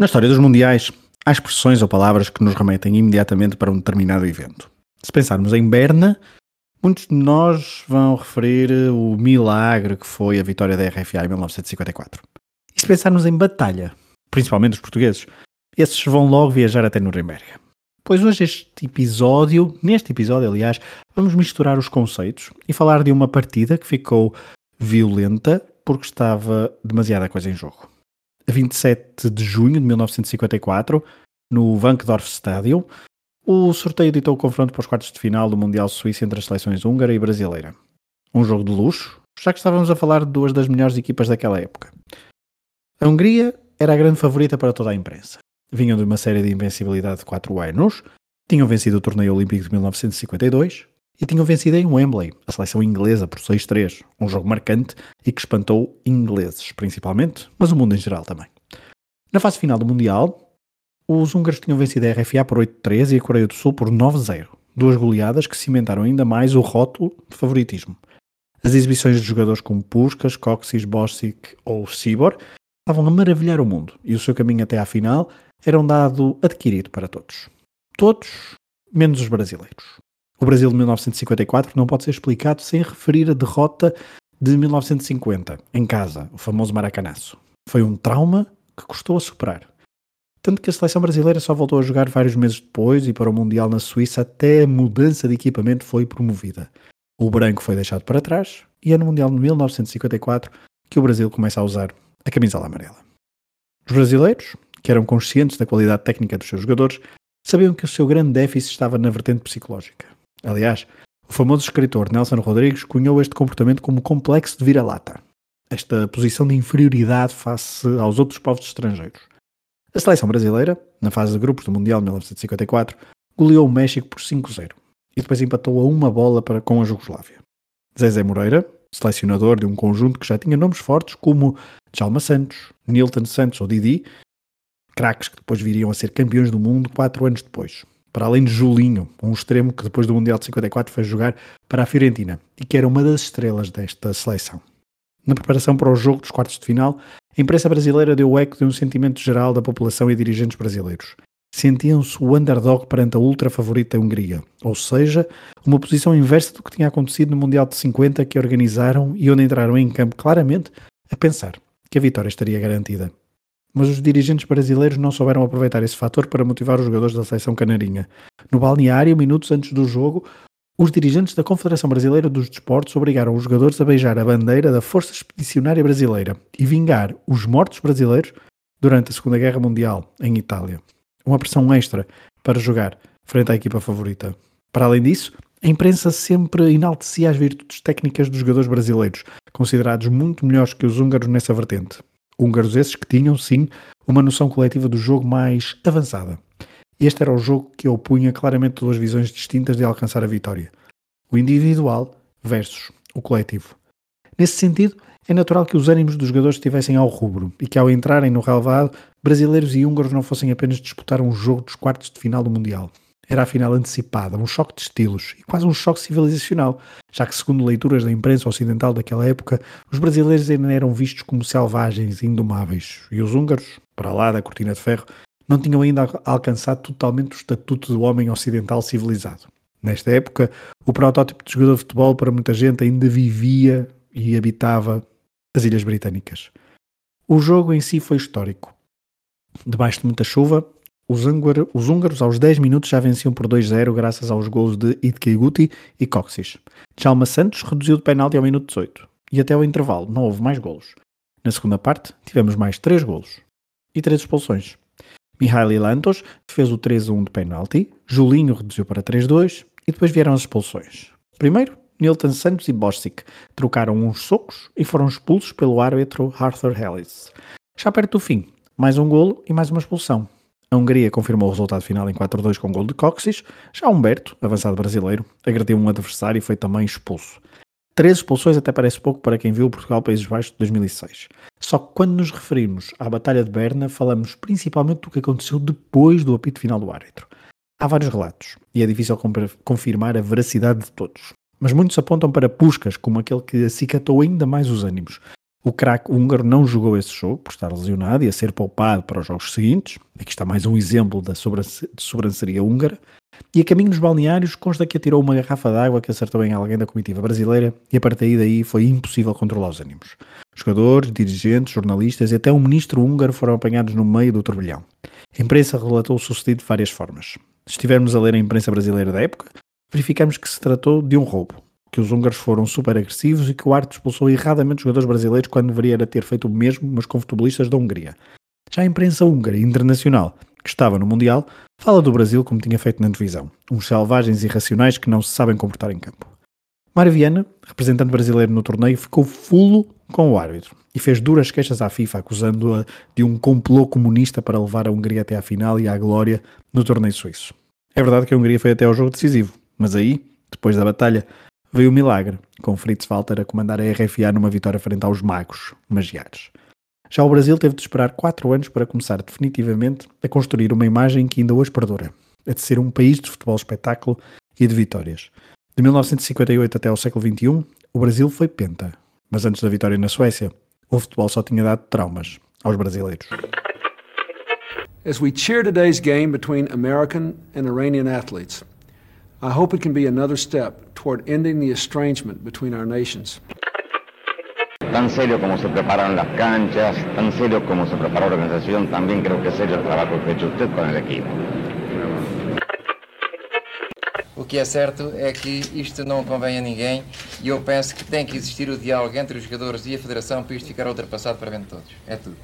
Na história dos Mundiais, há expressões ou palavras que nos remetem imediatamente para um determinado evento. Se pensarmos em Berna, muitos de nós vão referir o milagre que foi a vitória da RFA em 1954. E se pensarmos em batalha, principalmente os portugueses, esses vão logo viajar até Nuremberg. Pois hoje este episódio, neste episódio aliás, vamos misturar os conceitos e falar de uma partida que ficou violenta porque estava demasiada coisa em jogo. A 27 de junho de 1954, no Wankdorf Stadium, o sorteio ditou o confronto para os quartos de final do Mundial Suíça entre as seleções húngara e brasileira. Um jogo de luxo, já que estávamos a falar de duas das melhores equipas daquela época. A Hungria era a grande favorita para toda a imprensa. Vinham de uma série de invencibilidade de 4 anos, tinham vencido o torneio olímpico de 1952 e tinham vencido em Wembley, a seleção inglesa, por 6-3, um jogo marcante e que espantou ingleses, principalmente, mas o mundo em geral também. Na fase final do Mundial, os húngaros tinham vencido a RFA por 8-3 e a Coreia do Sul por 9-0, duas goleadas que cimentaram ainda mais o rótulo de favoritismo. As exibições de jogadores como Puskas, Coxis, Bosic ou Sibor estavam a maravilhar o mundo e o seu caminho até à final era um dado adquirido para todos. Todos, menos os brasileiros. O Brasil de 1954 não pode ser explicado sem referir a derrota de 1950, em casa, o famoso Maracanaço. Foi um trauma que custou a superar. Tanto que a seleção brasileira só voltou a jogar vários meses depois e para o Mundial na Suíça até a mudança de equipamento foi promovida. O branco foi deixado para trás e é no Mundial de 1954 que o Brasil começa a usar a camisola amarela. Os brasileiros, que eram conscientes da qualidade técnica dos seus jogadores, sabiam que o seu grande déficit estava na vertente psicológica. Aliás, o famoso escritor Nelson Rodrigues cunhou este comportamento como complexo de vira-lata, esta posição de inferioridade face aos outros povos estrangeiros. A seleção brasileira, na fase de grupos do Mundial de 1954, goleou o México por 5-0 e depois empatou a uma bola para com a Jugoslávia. Zezé Moreira, selecionador de um conjunto que já tinha nomes fortes como Djalma Santos, Nilton Santos ou Didi, craques que depois viriam a ser campeões do mundo quatro anos depois para além de Julinho, um extremo que depois do Mundial de 54 foi jogar para a Fiorentina e que era uma das estrelas desta seleção. Na preparação para o jogo dos quartos de final, a imprensa brasileira deu eco de um sentimento geral da população e dirigentes brasileiros. Sentiam-se o underdog perante a ultra favorita Hungria, ou seja, uma posição inversa do que tinha acontecido no Mundial de 50 que organizaram e onde entraram em campo claramente a pensar que a vitória estaria garantida mas os dirigentes brasileiros não souberam aproveitar esse fator para motivar os jogadores da seleção canarinha. No balneário, minutos antes do jogo, os dirigentes da Confederação Brasileira dos Desportos obrigaram os jogadores a beijar a bandeira da Força Expedicionária Brasileira e vingar os mortos brasileiros durante a Segunda Guerra Mundial, em Itália. Uma pressão extra para jogar frente à equipa favorita. Para além disso, a imprensa sempre enaltecia as virtudes técnicas dos jogadores brasileiros, considerados muito melhores que os húngaros nessa vertente húngaros esses que tinham, sim, uma noção coletiva do jogo mais avançada. Este era o jogo que opunha claramente duas visões distintas de alcançar a vitória: o individual versus o coletivo. Nesse sentido, é natural que os ânimos dos jogadores estivessem ao rubro e que, ao entrarem no relevado, brasileiros e húngaros não fossem apenas disputar um jogo dos quartos de final do Mundial, era a final antecipada, um choque de estilos e quase um choque civilizacional, já que, segundo leituras da imprensa ocidental daquela época, os brasileiros ainda eram vistos como selvagens e indomáveis, e os húngaros, para lá da cortina de ferro, não tinham ainda alcançado totalmente o estatuto do homem ocidental civilizado. Nesta época, o protótipo de jogador de futebol para muita gente ainda vivia e habitava as Ilhas Britânicas. O jogo em si foi histórico. Debaixo de muita chuva, os, os húngaros aos 10 minutos já venciam por 2-0 graças aos gols de Idke Guti e Coxis. Chalma Santos reduziu de penalti ao minuto 18 e até ao intervalo não houve mais golos. Na segunda parte tivemos mais 3 golos e 3 expulsões. Mihaly Lantos fez o 3-1 de penalti, Julinho reduziu para 3-2 e depois vieram as expulsões. Primeiro, Nilton Santos e Bosic trocaram uns socos e foram expulsos pelo árbitro Arthur Ellis. Já perto do fim, mais um golo e mais uma expulsão. A Hungria confirmou o resultado final em 4-2 com gol de Coxis. Já Humberto, avançado brasileiro, agrediu um adversário e foi também expulso. Três expulsões até parece pouco para quem viu o Portugal Países Baixos de 2006. Só que quando nos referimos à Batalha de Berna, falamos principalmente do que aconteceu depois do apito final do árbitro. Há vários relatos e é difícil confirmar a veracidade de todos. Mas muitos apontam para Puskas como aquele que acicatou ainda mais os ânimos. O craque húngaro não jogou esse jogo por estar lesionado e a ser poupado para os jogos seguintes. Aqui está mais um exemplo da sobranceria húngara. E a caminho dos balneários consta que atirou uma garrafa de água que acertou em alguém da comitiva brasileira e a partir daí foi impossível controlar os ânimos. Jogadores, dirigentes, jornalistas e até um ministro húngaro foram apanhados no meio do turbilhão. A imprensa relatou o sucedido de várias formas. Se estivermos a ler a imprensa brasileira da época, verificamos que se tratou de um roubo, que os húngaros foram super agressivos e que o árbitro expulsou erradamente os jogadores brasileiros quando deveria ter feito o mesmo, mas com futebolistas da Hungria. Já a imprensa húngara internacional, que estava no Mundial, fala do Brasil como tinha feito na divisão, uns selvagens irracionais que não se sabem comportar em campo. Mário Viana, representante brasileiro no torneio, ficou fulo com o árbitro e fez duras queixas à FIFA, acusando-a de um complô comunista para levar a Hungria até à final e à glória no torneio suíço. É verdade que a Hungria foi até ao jogo decisivo, mas aí, depois da batalha, veio o milagre, com Fritz Walter a comandar a RFA numa vitória frente aos magos, magiares. Já o Brasil teve de esperar quatro anos para começar definitivamente a construir uma imagem que ainda hoje perdura, a de ser um país de futebol espetáculo e de vitórias. De 1958 até ao século XXI, o Brasil foi penta, mas antes da vitória na Suécia, o futebol só tinha dado traumas aos brasileiros. As we cheer today's game between American and Iranian athletes, I hope it can be another step toward ending the estrangement between our nations. Tan serio como se preparan las canchas, tan serio como se prepara la organización, también creo que es serio el trabajo que ha hecho usted con el equipo. O que é certo é que isto não convém a ninguém e eu penso que tem que existir o diálogo entre os jogadores e a Federação para isto ficar ultrapassado para bem de todos. É tudo.